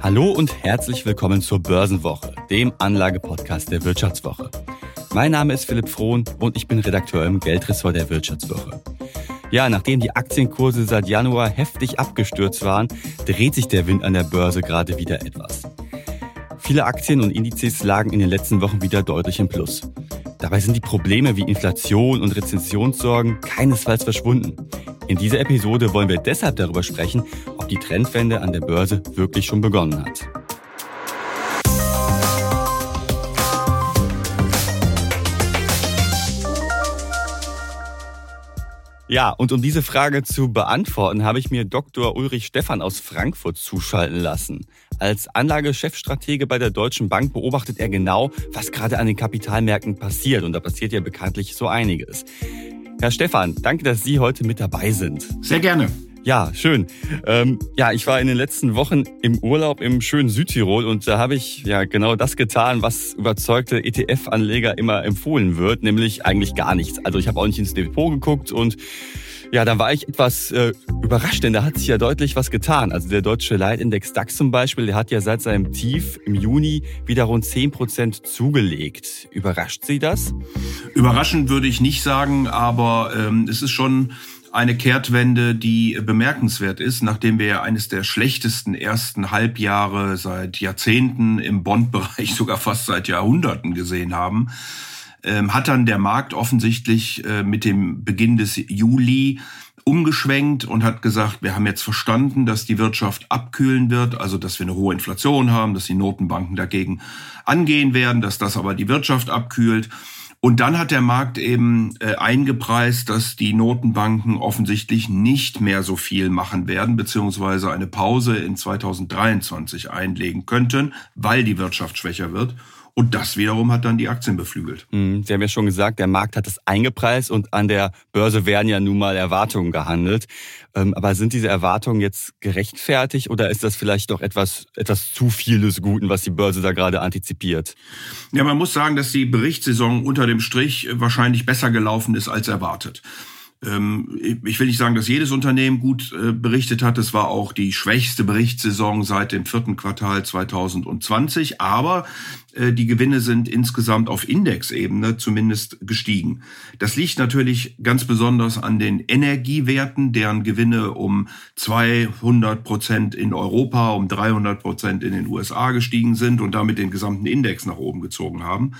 Hallo und herzlich willkommen zur Börsenwoche, dem Anlagepodcast der Wirtschaftswoche. Mein Name ist Philipp Frohn und ich bin Redakteur im Geldressort der Wirtschaftswoche. Ja, nachdem die Aktienkurse seit Januar heftig abgestürzt waren, dreht sich der Wind an der Börse gerade wieder etwas. Viele Aktien und Indizes lagen in den letzten Wochen wieder deutlich im Plus. Dabei sind die Probleme wie Inflation und Rezensionssorgen keinesfalls verschwunden. In dieser Episode wollen wir deshalb darüber sprechen, die Trendwende an der Börse wirklich schon begonnen hat. Ja, und um diese Frage zu beantworten, habe ich mir Dr. Ulrich Stephan aus Frankfurt zuschalten lassen. Als Anlagechefstratege bei der Deutschen Bank beobachtet er genau, was gerade an den Kapitalmärkten passiert. Und da passiert ja bekanntlich so einiges. Herr Stephan, danke, dass Sie heute mit dabei sind. Sehr gerne. Ja, schön. Ähm, ja, ich war in den letzten Wochen im Urlaub im schönen Südtirol und da habe ich ja genau das getan, was überzeugte ETF-Anleger immer empfohlen wird, nämlich eigentlich gar nichts. Also ich habe auch nicht ins Depot geguckt und ja, da war ich etwas äh, überrascht, denn da hat sich ja deutlich was getan. Also der deutsche Leitindex DAX zum Beispiel, der hat ja seit seinem Tief im Juni wieder rund 10 Prozent zugelegt. Überrascht Sie das? Überraschend würde ich nicht sagen, aber ähm, es ist schon eine Kehrtwende, die bemerkenswert ist, nachdem wir ja eines der schlechtesten ersten Halbjahre seit Jahrzehnten im Bond-Bereich, sogar fast seit Jahrhunderten gesehen haben, ähm, hat dann der Markt offensichtlich äh, mit dem Beginn des Juli umgeschwenkt und hat gesagt, wir haben jetzt verstanden, dass die Wirtschaft abkühlen wird, also dass wir eine hohe Inflation haben, dass die Notenbanken dagegen angehen werden, dass das aber die Wirtschaft abkühlt. Und dann hat der Markt eben äh, eingepreist, dass die Notenbanken offensichtlich nicht mehr so viel machen werden, beziehungsweise eine Pause in 2023 einlegen könnten, weil die Wirtschaft schwächer wird. Und das wiederum hat dann die Aktien beflügelt. Mhm. Sie haben ja schon gesagt, der Markt hat es eingepreist und an der Börse werden ja nun mal Erwartungen gehandelt. Ähm, aber sind diese Erwartungen jetzt gerechtfertigt oder ist das vielleicht doch etwas, etwas zu viel des Guten, was die Börse da gerade antizipiert? Ja, man muss sagen, dass die Berichtssaison unter dem Strich wahrscheinlich besser gelaufen ist als erwartet. Ähm, ich will nicht sagen, dass jedes Unternehmen gut äh, berichtet hat. Es war auch die schwächste Berichtssaison seit dem vierten Quartal 2020. Aber äh, die Gewinne sind insgesamt auf Indexebene zumindest gestiegen. Das liegt natürlich ganz besonders an den Energiewerten, deren Gewinne um 200 Prozent in Europa, um 300 Prozent in den USA gestiegen sind und damit den gesamten Index nach oben gezogen haben.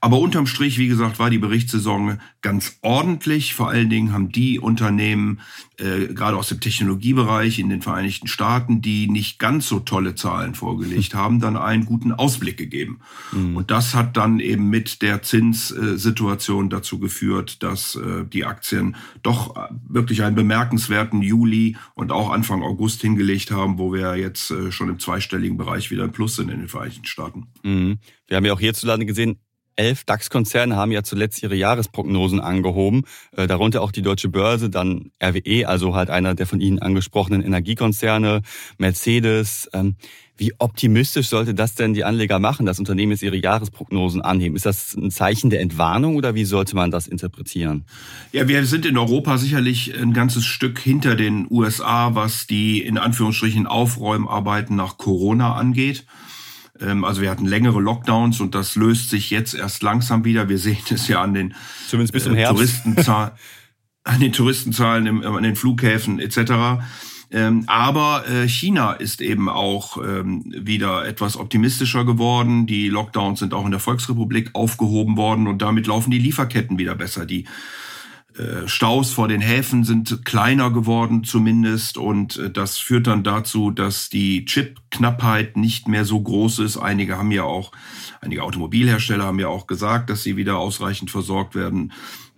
Aber unterm Strich, wie gesagt, war die Berichtssaison ganz ordentlich. Vor allen Dingen haben die Unternehmen, äh, gerade aus dem Technologiebereich in den Vereinigten Staaten, die nicht ganz so tolle Zahlen vorgelegt haben, dann einen guten Ausblick gegeben. Mhm. Und das hat dann eben mit der Zinssituation dazu geführt, dass äh, die Aktien doch äh, wirklich einen bemerkenswerten Juli und auch Anfang August hingelegt haben, wo wir jetzt äh, schon im zweistelligen Bereich wieder im Plus sind in den Vereinigten Staaten. Mhm. Wir haben ja auch hierzulande gesehen, elf DAX-Konzerne haben ja zuletzt ihre Jahresprognosen angehoben, darunter auch die Deutsche Börse, dann RWE, also halt einer der von Ihnen angesprochenen Energiekonzerne, Mercedes. Ähm, wie optimistisch sollte das denn die Anleger machen, dass Unternehmen jetzt ihre Jahresprognosen anheben? Ist das ein Zeichen der Entwarnung oder wie sollte man das interpretieren? Ja, wir sind in Europa sicherlich ein ganzes Stück hinter den USA, was die in Anführungsstrichen Aufräumarbeiten nach Corona angeht. Ähm, also wir hatten längere Lockdowns und das löst sich jetzt erst langsam wieder. Wir sehen es ja an den Zumindest bis zum äh, Herbst. Touristenzahlen, an den Touristenzahlen an den Flughäfen etc. Ähm, aber äh, China ist eben auch ähm, wieder etwas optimistischer geworden. Die Lockdowns sind auch in der Volksrepublik aufgehoben worden und damit laufen die Lieferketten wieder besser. Die Staus vor den Häfen sind kleiner geworden zumindest und äh, das führt dann dazu, dass die Chip-Knappheit nicht mehr so groß ist. Einige haben ja auch, einige Automobilhersteller haben ja auch gesagt, dass sie wieder ausreichend versorgt werden.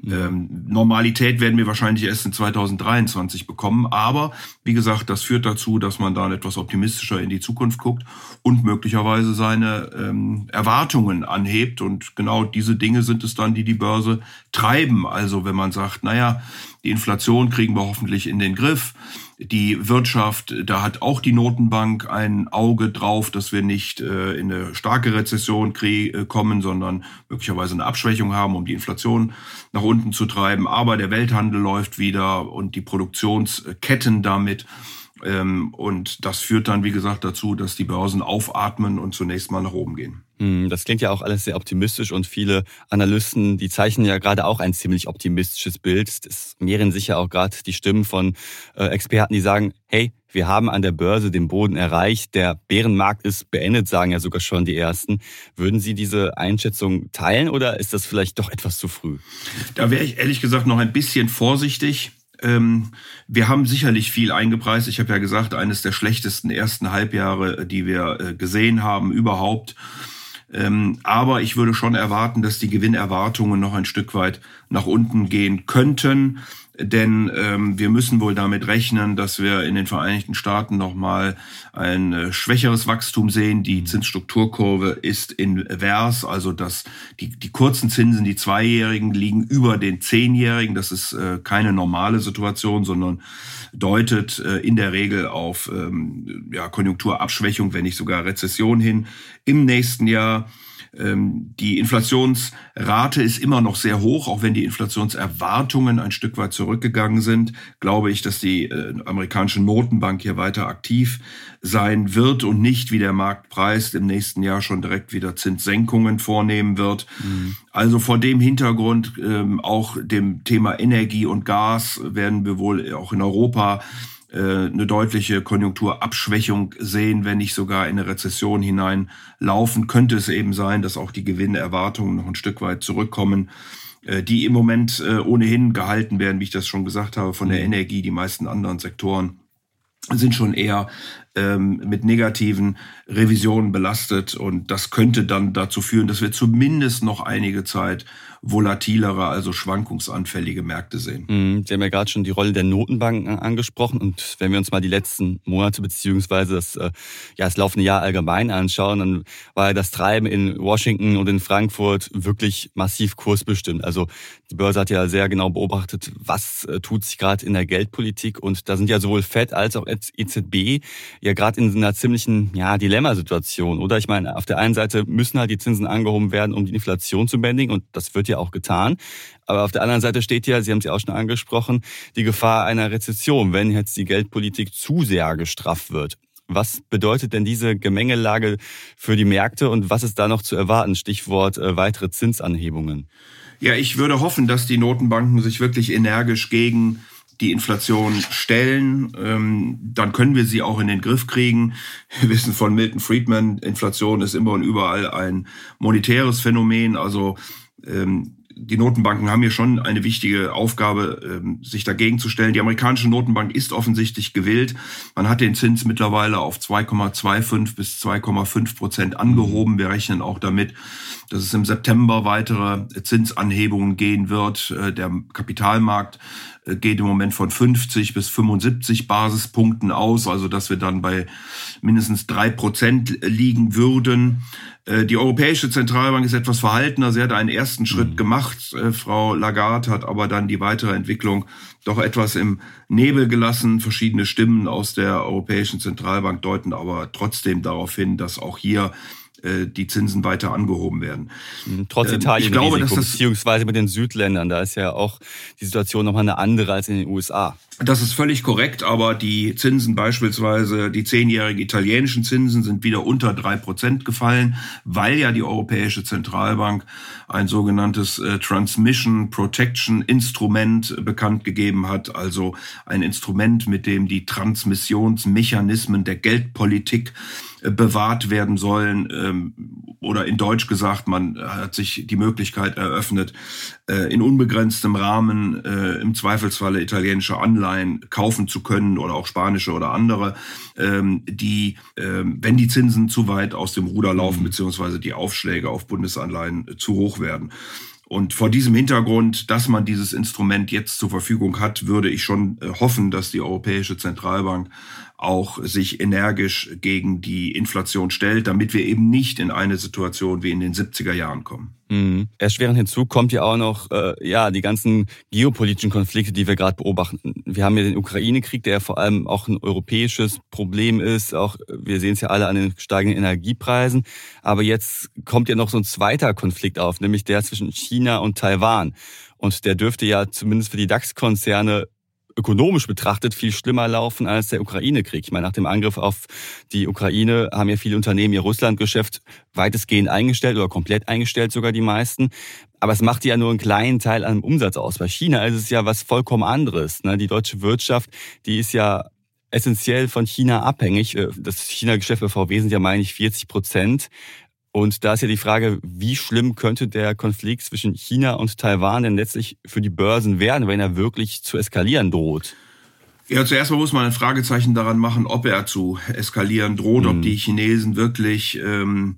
Ähm, Normalität werden wir wahrscheinlich erst in 2023 bekommen. Aber wie gesagt, das führt dazu, dass man dann etwas optimistischer in die Zukunft guckt und möglicherweise seine ähm, Erwartungen anhebt. Und genau diese Dinge sind es dann, die die Börse treiben. Also wenn man sagt, naja, die Inflation kriegen wir hoffentlich in den Griff. Die Wirtschaft, da hat auch die Notenbank ein Auge drauf, dass wir nicht äh, in eine starke Rezession äh, kommen, sondern möglicherweise eine Abschwächung haben, um die Inflation nach unten zu treiben. Aber der Welthandel läuft wieder und die Produktionsketten damit. Ähm, und das führt dann, wie gesagt, dazu, dass die Börsen aufatmen und zunächst mal nach oben gehen. Hm, das klingt ja auch alles sehr optimistisch und viele Analysten, die zeichnen ja gerade auch ein ziemlich optimistisches Bild. Es mehren sich ja auch gerade die Stimmen von äh, Experten, die sagen, hey, wir haben an der Börse den Boden erreicht, der Bärenmarkt ist beendet, sagen ja sogar schon die Ersten. Würden Sie diese Einschätzung teilen oder ist das vielleicht doch etwas zu früh? Da wäre ich ehrlich gesagt noch ein bisschen vorsichtig. Ähm, wir haben sicherlich viel eingepreist. Ich habe ja gesagt, eines der schlechtesten ersten Halbjahre, die wir äh, gesehen haben überhaupt. Ähm, aber ich würde schon erwarten, dass die Gewinnerwartungen noch ein Stück weit nach unten gehen könnten denn ähm, wir müssen wohl damit rechnen, dass wir in den Vereinigten Staaten nochmal ein äh, schwächeres Wachstum sehen. Die Zinsstrukturkurve ist invers, also dass die, die kurzen Zinsen, die Zweijährigen, liegen über den Zehnjährigen. Das ist äh, keine normale Situation, sondern deutet äh, in der Regel auf ähm, ja, Konjunkturabschwächung, wenn nicht sogar Rezession hin im nächsten Jahr. Ähm, die Inflationsrate ist immer noch sehr hoch, auch wenn die Inflationserwartungen ein Stück weit zurückgegangen sind. Glaube ich, dass die äh, amerikanische Notenbank hier weiter aktiv sein wird und nicht, wie der Markt preist, im nächsten Jahr schon direkt wieder Zinssenkungen vornehmen wird. Mhm. Also vor dem Hintergrund ähm, auch dem Thema Energie und Gas werden wir wohl auch in Europa eine deutliche Konjunkturabschwächung sehen, wenn nicht sogar in eine Rezession hineinlaufen, könnte es eben sein, dass auch die Gewinnerwartungen noch ein Stück weit zurückkommen, äh, die im Moment äh, ohnehin gehalten werden, wie ich das schon gesagt habe, von der mhm. Energie, die meisten anderen Sektoren sind schon eher ähm, mit negativen Revisionen belastet und das könnte dann dazu führen, dass wir zumindest noch einige Zeit volatilere, also schwankungsanfällige Märkte sehen. Mhm, Sie haben ja gerade schon die Rolle der Notenbanken angesprochen und wenn wir uns mal die letzten Monate beziehungsweise das, äh, ja, das laufende Jahr allgemein anschauen, dann war das Treiben in Washington und in Frankfurt wirklich massiv kursbestimmt. Also die Börse hat ja sehr genau beobachtet, was äh, tut sich gerade in der Geldpolitik und da sind ja sowohl Fed als auch EZB ja gerade in einer ziemlichen ja, Dilemmasituation. Oder ich meine, auf der einen Seite müssen halt die Zinsen angehoben werden, um die Inflation zu bändigen und das wird ja auch getan. Aber auf der anderen Seite steht ja, Sie haben es ja auch schon angesprochen, die Gefahr einer Rezession, wenn jetzt die Geldpolitik zu sehr gestrafft wird. Was bedeutet denn diese Gemengelage für die Märkte und was ist da noch zu erwarten? Stichwort äh, weitere Zinsanhebungen. Ja, ich würde hoffen, dass die Notenbanken sich wirklich energisch gegen die Inflation stellen, ähm, dann können wir sie auch in den Griff kriegen. Wir wissen von Milton Friedman, Inflation ist immer und überall ein monetäres Phänomen. Also ähm, die Notenbanken haben hier schon eine wichtige Aufgabe, ähm, sich dagegen zu stellen. Die amerikanische Notenbank ist offensichtlich gewillt. Man hat den Zins mittlerweile auf 2,25 bis 2,5 Prozent angehoben. Wir rechnen auch damit, dass es im September weitere Zinsanhebungen gehen wird. Äh, der Kapitalmarkt geht im Moment von 50 bis 75 Basispunkten aus, also dass wir dann bei mindestens drei Prozent liegen würden. Äh, die Europäische Zentralbank ist etwas verhaltener. Sie hat einen ersten Schritt mhm. gemacht. Äh, Frau Lagarde hat aber dann die weitere Entwicklung doch etwas im Nebel gelassen. Verschiedene Stimmen aus der Europäischen Zentralbank deuten aber trotzdem darauf hin, dass auch hier äh, die Zinsen weiter angehoben werden. Mhm, trotz ähm, Italien ich glaube, Risiko, dass das, beziehungsweise mit den Südländern, da ist ja auch die Situation nochmal eine andere als in den USA. Das ist völlig korrekt, aber die Zinsen beispielsweise, die zehnjährigen italienischen Zinsen sind wieder unter drei Prozent gefallen, weil ja die Europäische Zentralbank ein sogenanntes äh, Transmission Protection Instrument bekannt gegeben hat, also ein Instrument, mit dem die Transmissionsmechanismen der Geldpolitik bewahrt werden sollen. Ähm, oder in Deutsch gesagt, man hat sich die Möglichkeit eröffnet, äh, in unbegrenztem Rahmen äh, im Zweifelsfalle italienische Anleihen kaufen zu können oder auch spanische oder andere, ähm, die, ähm, wenn die Zinsen zu weit aus dem Ruder laufen, mhm. beziehungsweise die Aufschläge auf Bundesanleihen zu hoch werden. Und vor diesem Hintergrund, dass man dieses Instrument jetzt zur Verfügung hat, würde ich schon äh, hoffen, dass die Europäische Zentralbank auch sich energisch gegen die Inflation stellt, damit wir eben nicht in eine Situation wie in den 70er Jahren kommen. Mhm. Erschwerend hinzu kommt ja auch noch äh, ja die ganzen geopolitischen Konflikte, die wir gerade beobachten. Wir haben ja den Ukraine-Krieg, der ja vor allem auch ein europäisches Problem ist. Auch wir sehen es ja alle an den steigenden Energiepreisen. Aber jetzt kommt ja noch so ein zweiter Konflikt auf, nämlich der zwischen China und Taiwan. Und der dürfte ja zumindest für die DAX-Konzerne ökonomisch betrachtet viel schlimmer laufen als der Ukraine-Krieg. Ich meine, nach dem Angriff auf die Ukraine haben ja viele Unternehmen ihr Russlandgeschäft weitestgehend eingestellt oder komplett eingestellt, sogar die meisten. Aber es macht ja nur einen kleinen Teil an Umsatz aus. Bei China ist es ja was vollkommen anderes. Ne? Die deutsche Wirtschaft, die ist ja essentiell von China abhängig. Äh, das China-Geschäft bei VW sind ja, meine ich, 40 Prozent. Und da ist ja die Frage, wie schlimm könnte der Konflikt zwischen China und Taiwan denn letztlich für die Börsen werden, wenn er wirklich zu eskalieren droht? Ja, zuerst mal muss man ein Fragezeichen daran machen, ob er zu eskalieren droht, mhm. ob die Chinesen wirklich ähm,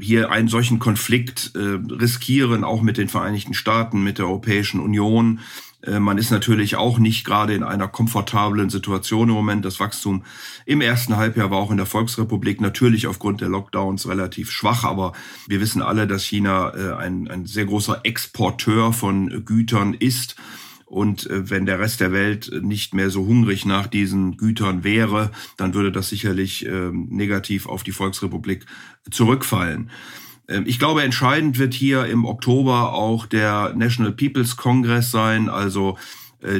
hier einen solchen Konflikt äh, riskieren, auch mit den Vereinigten Staaten, mit der Europäischen Union. Äh, man ist natürlich auch nicht gerade in einer komfortablen Situation im Moment. Das Wachstum im ersten Halbjahr war auch in der Volksrepublik natürlich aufgrund der Lockdowns relativ schwach, aber wir wissen alle, dass China äh, ein, ein sehr großer Exporteur von Gütern ist. Und äh, wenn der Rest der Welt nicht mehr so hungrig nach diesen Gütern wäre, dann würde das sicherlich ähm, negativ auf die Volksrepublik zurückfallen. Ähm, ich glaube, entscheidend wird hier im Oktober auch der National People's Congress sein, also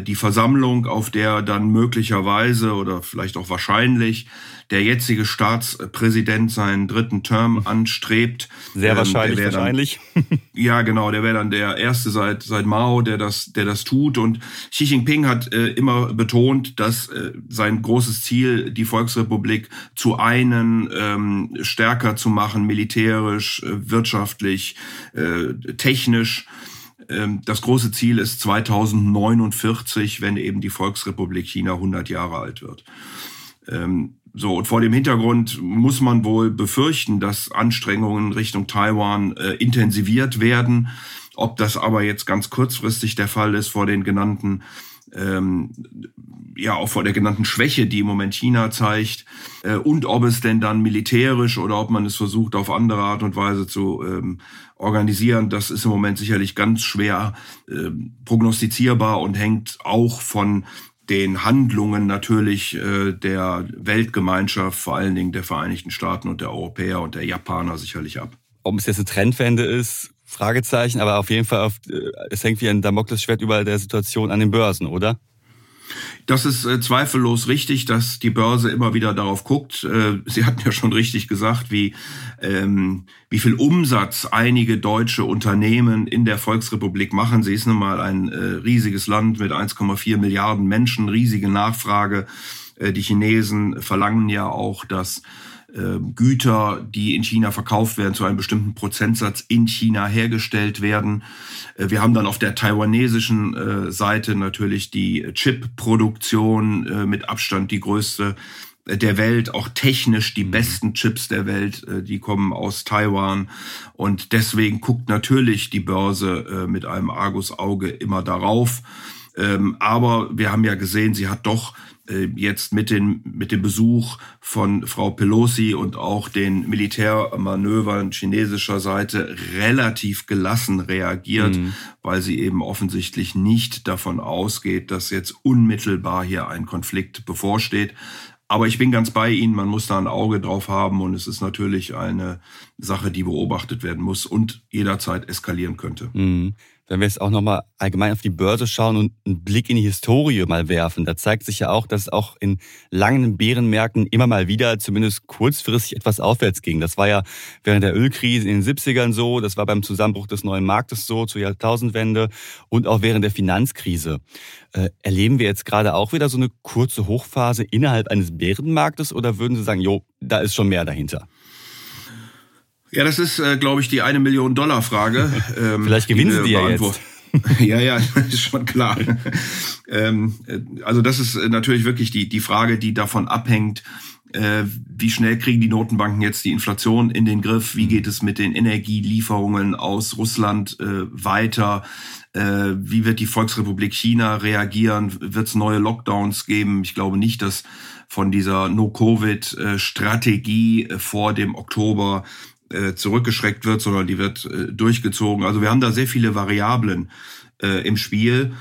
die Versammlung, auf der dann möglicherweise oder vielleicht auch wahrscheinlich der jetzige Staatspräsident seinen dritten Term anstrebt. Sehr ähm, wahrscheinlich, dann, wahrscheinlich. ja, genau, der wäre dann der erste seit seit Mao, der das der das tut. Und Xi Jinping hat äh, immer betont, dass äh, sein großes Ziel, die Volksrepublik zu einen, ähm, stärker zu machen, militärisch, äh, wirtschaftlich, äh, technisch. Ähm, das große Ziel ist 2049, wenn eben die Volksrepublik China 100 Jahre alt wird. Ähm, so, und vor dem Hintergrund muss man wohl befürchten, dass Anstrengungen Richtung Taiwan äh, intensiviert werden. Ob das aber jetzt ganz kurzfristig der Fall ist vor den genannten ähm, ja auch vor der genannten Schwäche, die im Moment China zeigt, äh, und ob es denn dann militärisch oder ob man es versucht auf andere Art und Weise zu ähm, organisieren, das ist im Moment sicherlich ganz schwer äh, prognostizierbar und hängt auch von den Handlungen natürlich äh, der Weltgemeinschaft, vor allen Dingen der Vereinigten Staaten und der Europäer und der Japaner sicherlich ab. Ob es jetzt eine Trendwende ist, Fragezeichen, aber auf jeden Fall, auf, äh, es hängt wie ein Damoklesschwert über der Situation an den Börsen, oder? Das ist äh, zweifellos richtig, dass die Börse immer wieder darauf guckt. Äh, Sie hatten ja schon richtig gesagt, wie, ähm, wie viel Umsatz einige deutsche Unternehmen in der Volksrepublik machen. Sie ist nun mal ein äh, riesiges Land mit 1,4 Milliarden Menschen, riesige Nachfrage. Äh, die Chinesen verlangen ja auch, dass Güter, die in China verkauft werden, zu einem bestimmten Prozentsatz in China hergestellt werden. Äh, wir haben dann auf der taiwanesischen äh, Seite natürlich die Chip-Produktion mit Abstand die größte der Welt, auch technisch die mhm. besten Chips der Welt, die kommen aus Taiwan. Und deswegen guckt natürlich die Börse mit einem Argusauge immer darauf. Ähm, aber wir haben ja gesehen, sie hat doch äh, jetzt mit, den, mit dem Besuch von Frau Pelosi und auch den Militärmanövern chinesischer Seite relativ gelassen reagiert, mhm. weil sie eben offensichtlich nicht davon ausgeht, dass jetzt unmittelbar hier ein Konflikt bevorsteht. Aber ich bin ganz bei Ihnen, man muss da ein Auge drauf haben und es ist natürlich eine Sache, die beobachtet werden muss und jederzeit eskalieren könnte. Mhm wenn wir jetzt auch nochmal allgemein auf die Börse schauen und einen Blick in die Historie mal werfen, da zeigt sich ja auch, dass es auch in langen Bärenmärkten immer mal wieder zumindest kurzfristig etwas aufwärts ging. Das war ja während der Ölkrise in den 70ern so, das war beim Zusammenbruch des neuen Marktes so, zur Jahrtausendwende und auch während der Finanzkrise. Äh, erleben wir jetzt gerade auch wieder so eine kurze Hochphase innerhalb eines Bärenmarktes oder würden Sie sagen, jo, da ist schon mehr dahinter? Ja, das ist, äh, glaube ich, die eine Million Dollar Frage. Ähm, Vielleicht gewinnen Sie die ja jetzt. ja, ja, ist schon klar. ähm, äh, also das ist äh, natürlich wirklich die, die Frage, die davon abhängt, äh, wie schnell kriegen die Notenbanken jetzt die Inflation in den Griff? Wie geht es mit den Energielieferungen aus Russland äh, weiter? Äh, wie wird die Volksrepublik China reagieren? Wird es neue Lockdowns geben? Ich glaube nicht, dass von dieser No-Covid-Strategie vor dem Oktober äh, zurückgeschreckt wird, sondern die wird äh, durchgezogen. Also wir haben da sehr viele Variablen äh, im Spiel.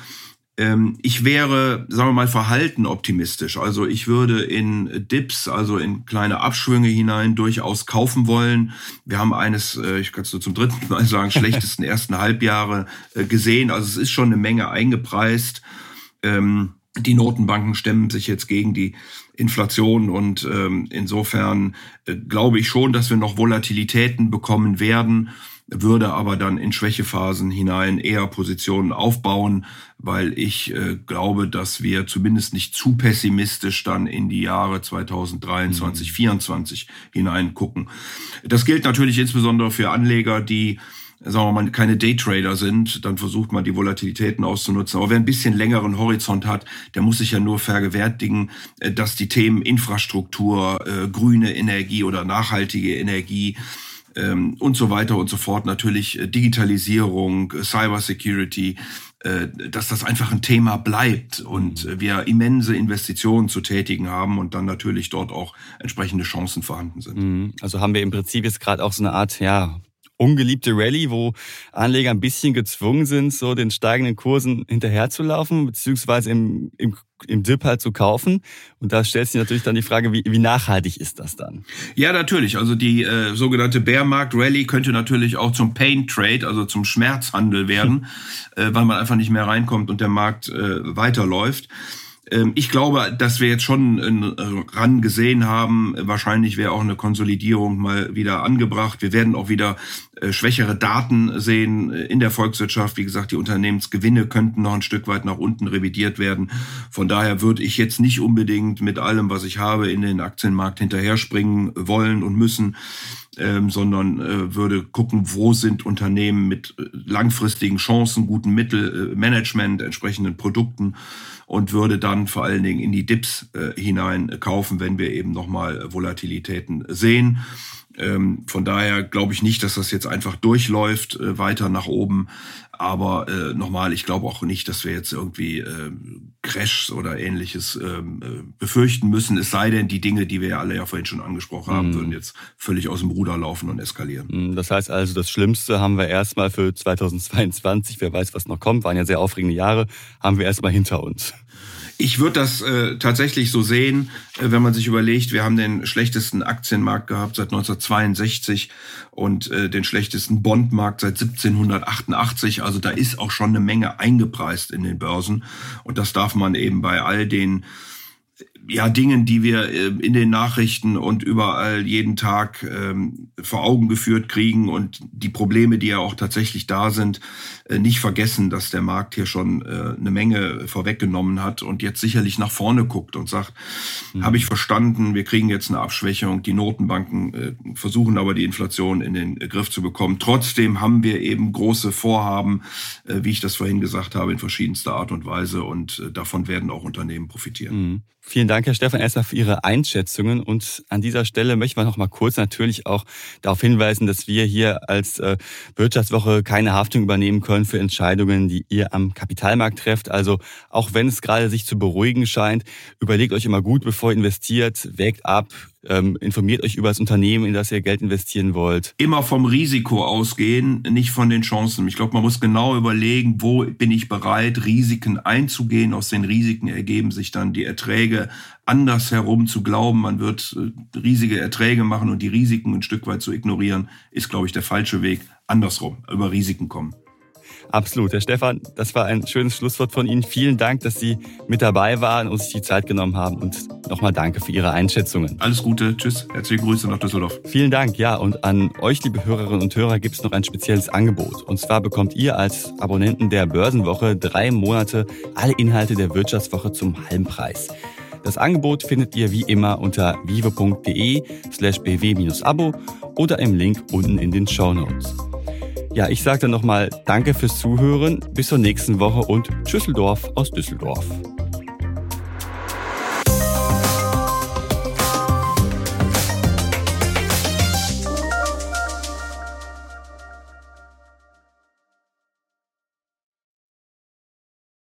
Ähm, ich wäre, sagen wir mal, verhalten optimistisch. Also ich würde in Dips, also in kleine Abschwünge hinein durchaus kaufen wollen. Wir haben eines, ich kann es nur zum dritten Mal sagen, schlechtesten ersten Halbjahre gesehen. Also es ist schon eine Menge eingepreist. Ähm, Die Notenbanken stemmen sich jetzt gegen die Inflation und ähm, insofern äh, glaube ich schon, dass wir noch Volatilitäten bekommen werden würde aber dann in Schwächephasen hinein eher Positionen aufbauen, weil ich äh, glaube, dass wir zumindest nicht zu pessimistisch dann in die Jahre 2023, mhm. 2024 hineingucken. Das gilt natürlich insbesondere für Anleger, die sagen wir mal, keine Daytrader sind, dann versucht man die Volatilitäten auszunutzen. Aber wer ein bisschen längeren Horizont hat, der muss sich ja nur vergewärtigen, äh, dass die Themen Infrastruktur, äh, grüne Energie oder nachhaltige Energie ähm, und so weiter und so fort. Natürlich äh, Digitalisierung, Cybersecurity, dass das einfach ein Thema bleibt und wir immense Investitionen zu tätigen haben und dann natürlich dort auch entsprechende Chancen vorhanden sind. Mhm. Also haben wir im Prinzip jetzt gerade auch so eine Art, ja, ungeliebte Rallye, wo Anleger ein bisschen gezwungen sind, so den steigenden Kursen hinterherzulaufen, beziehungsweise im, im, im Dip halt zu kaufen. Und da stellt sich natürlich dann die Frage, wie, wie nachhaltig ist das dann? Ja, natürlich. Also die äh, sogenannte Bärmarkt-Rallye könnte natürlich auch zum Pain-Trade, also zum Schmerzhandel werden, äh, weil man einfach nicht mehr reinkommt und der Markt äh, weiterläuft. Ähm, ich glaube, dass wir jetzt schon Ran gesehen haben. Wahrscheinlich wäre auch eine Konsolidierung mal wieder angebracht. Wir werden auch wieder schwächere Daten sehen in der Volkswirtschaft. Wie gesagt, die Unternehmensgewinne könnten noch ein Stück weit nach unten revidiert werden. Von daher würde ich jetzt nicht unbedingt mit allem, was ich habe, in den Aktienmarkt hinterher springen wollen und müssen. Ähm, sondern äh, würde gucken, wo sind Unternehmen mit äh, langfristigen Chancen, guten Mittelmanagement, äh, entsprechenden Produkten und würde dann vor allen Dingen in die Dips äh, hinein kaufen, wenn wir eben nochmal Volatilitäten sehen. Ähm, von daher glaube ich nicht, dass das jetzt einfach durchläuft äh, weiter nach oben. Aber äh, nochmal, ich glaube auch nicht, dass wir jetzt irgendwie äh, Crashs oder ähnliches ähm, äh, befürchten müssen. Es sei denn, die Dinge, die wir ja alle ja vorhin schon angesprochen haben, mm. würden jetzt völlig aus dem Ruder laufen und eskalieren. Mhm, das heißt also, das Schlimmste haben wir erstmal für 2022, wer weiß, was noch kommt, waren ja sehr aufregende Jahre, haben wir erstmal hinter uns. Ich würde das äh, tatsächlich so sehen, äh, wenn man sich überlegt, wir haben den schlechtesten Aktienmarkt gehabt seit 1962 und äh, den schlechtesten Bondmarkt seit 1788. Also da ist auch schon eine Menge eingepreist in den Börsen. Und das darf man eben bei all den ja, Dingen, die wir äh, in den Nachrichten und überall jeden Tag ähm, vor Augen geführt kriegen und die Probleme, die ja auch tatsächlich da sind, äh, nicht vergessen, dass der Markt hier schon äh, eine Menge vorweggenommen hat und jetzt sicherlich nach vorne guckt und sagt, mhm. habe ich verstanden, wir kriegen jetzt eine Abschwächung, die Notenbanken äh, versuchen aber die Inflation in den Griff zu bekommen. Trotzdem haben wir eben große Vorhaben, äh, wie ich das vorhin gesagt habe, in verschiedenster Art und Weise und äh, davon werden auch Unternehmen profitieren. Mhm. Vielen Dank, Herr Stefan, erstmal für Ihre Einschätzungen. Und an dieser Stelle möchten wir noch mal kurz natürlich auch darauf hinweisen, dass wir hier als äh, Wirtschaftswoche keine Haftung übernehmen können für Entscheidungen, die ihr am Kapitalmarkt trefft. Also auch wenn es gerade sich zu beruhigen scheint, überlegt euch immer gut, bevor ihr investiert, wägt ab, ähm, informiert euch über das Unternehmen, in das ihr Geld investieren wollt. Immer vom Risiko ausgehen, nicht von den Chancen. Ich glaube, man muss genau überlegen, wo bin ich bereit, Risiken einzugehen. Aus den Risiken ergeben sich dann die Erträge. Andersherum zu glauben, man wird äh, riesige Erträge machen und die Risiken ein Stück weit zu ignorieren, ist, glaube ich, der falsche Weg. Andersrum, über Risiken kommen. Absolut. Herr Stefan, das war ein schönes Schlusswort von Ihnen. Vielen Dank, dass Sie mit dabei waren und sich die Zeit genommen haben. Und nochmal danke für Ihre Einschätzungen. Alles Gute. Tschüss. Herzliche Grüße nach Düsseldorf. Vielen Dank. Ja, und an euch, liebe Hörerinnen und Hörer, gibt es noch ein spezielles Angebot. Und zwar bekommt ihr als Abonnenten der Börsenwoche drei Monate alle Inhalte der Wirtschaftswoche zum halben Preis. Das Angebot findet ihr wie immer unter vivo.de slash bw-abo oder im Link unten in den Show Notes. Ja, ich sage dann nochmal Danke fürs Zuhören, bis zur nächsten Woche und Tschüsseldorf aus Düsseldorf.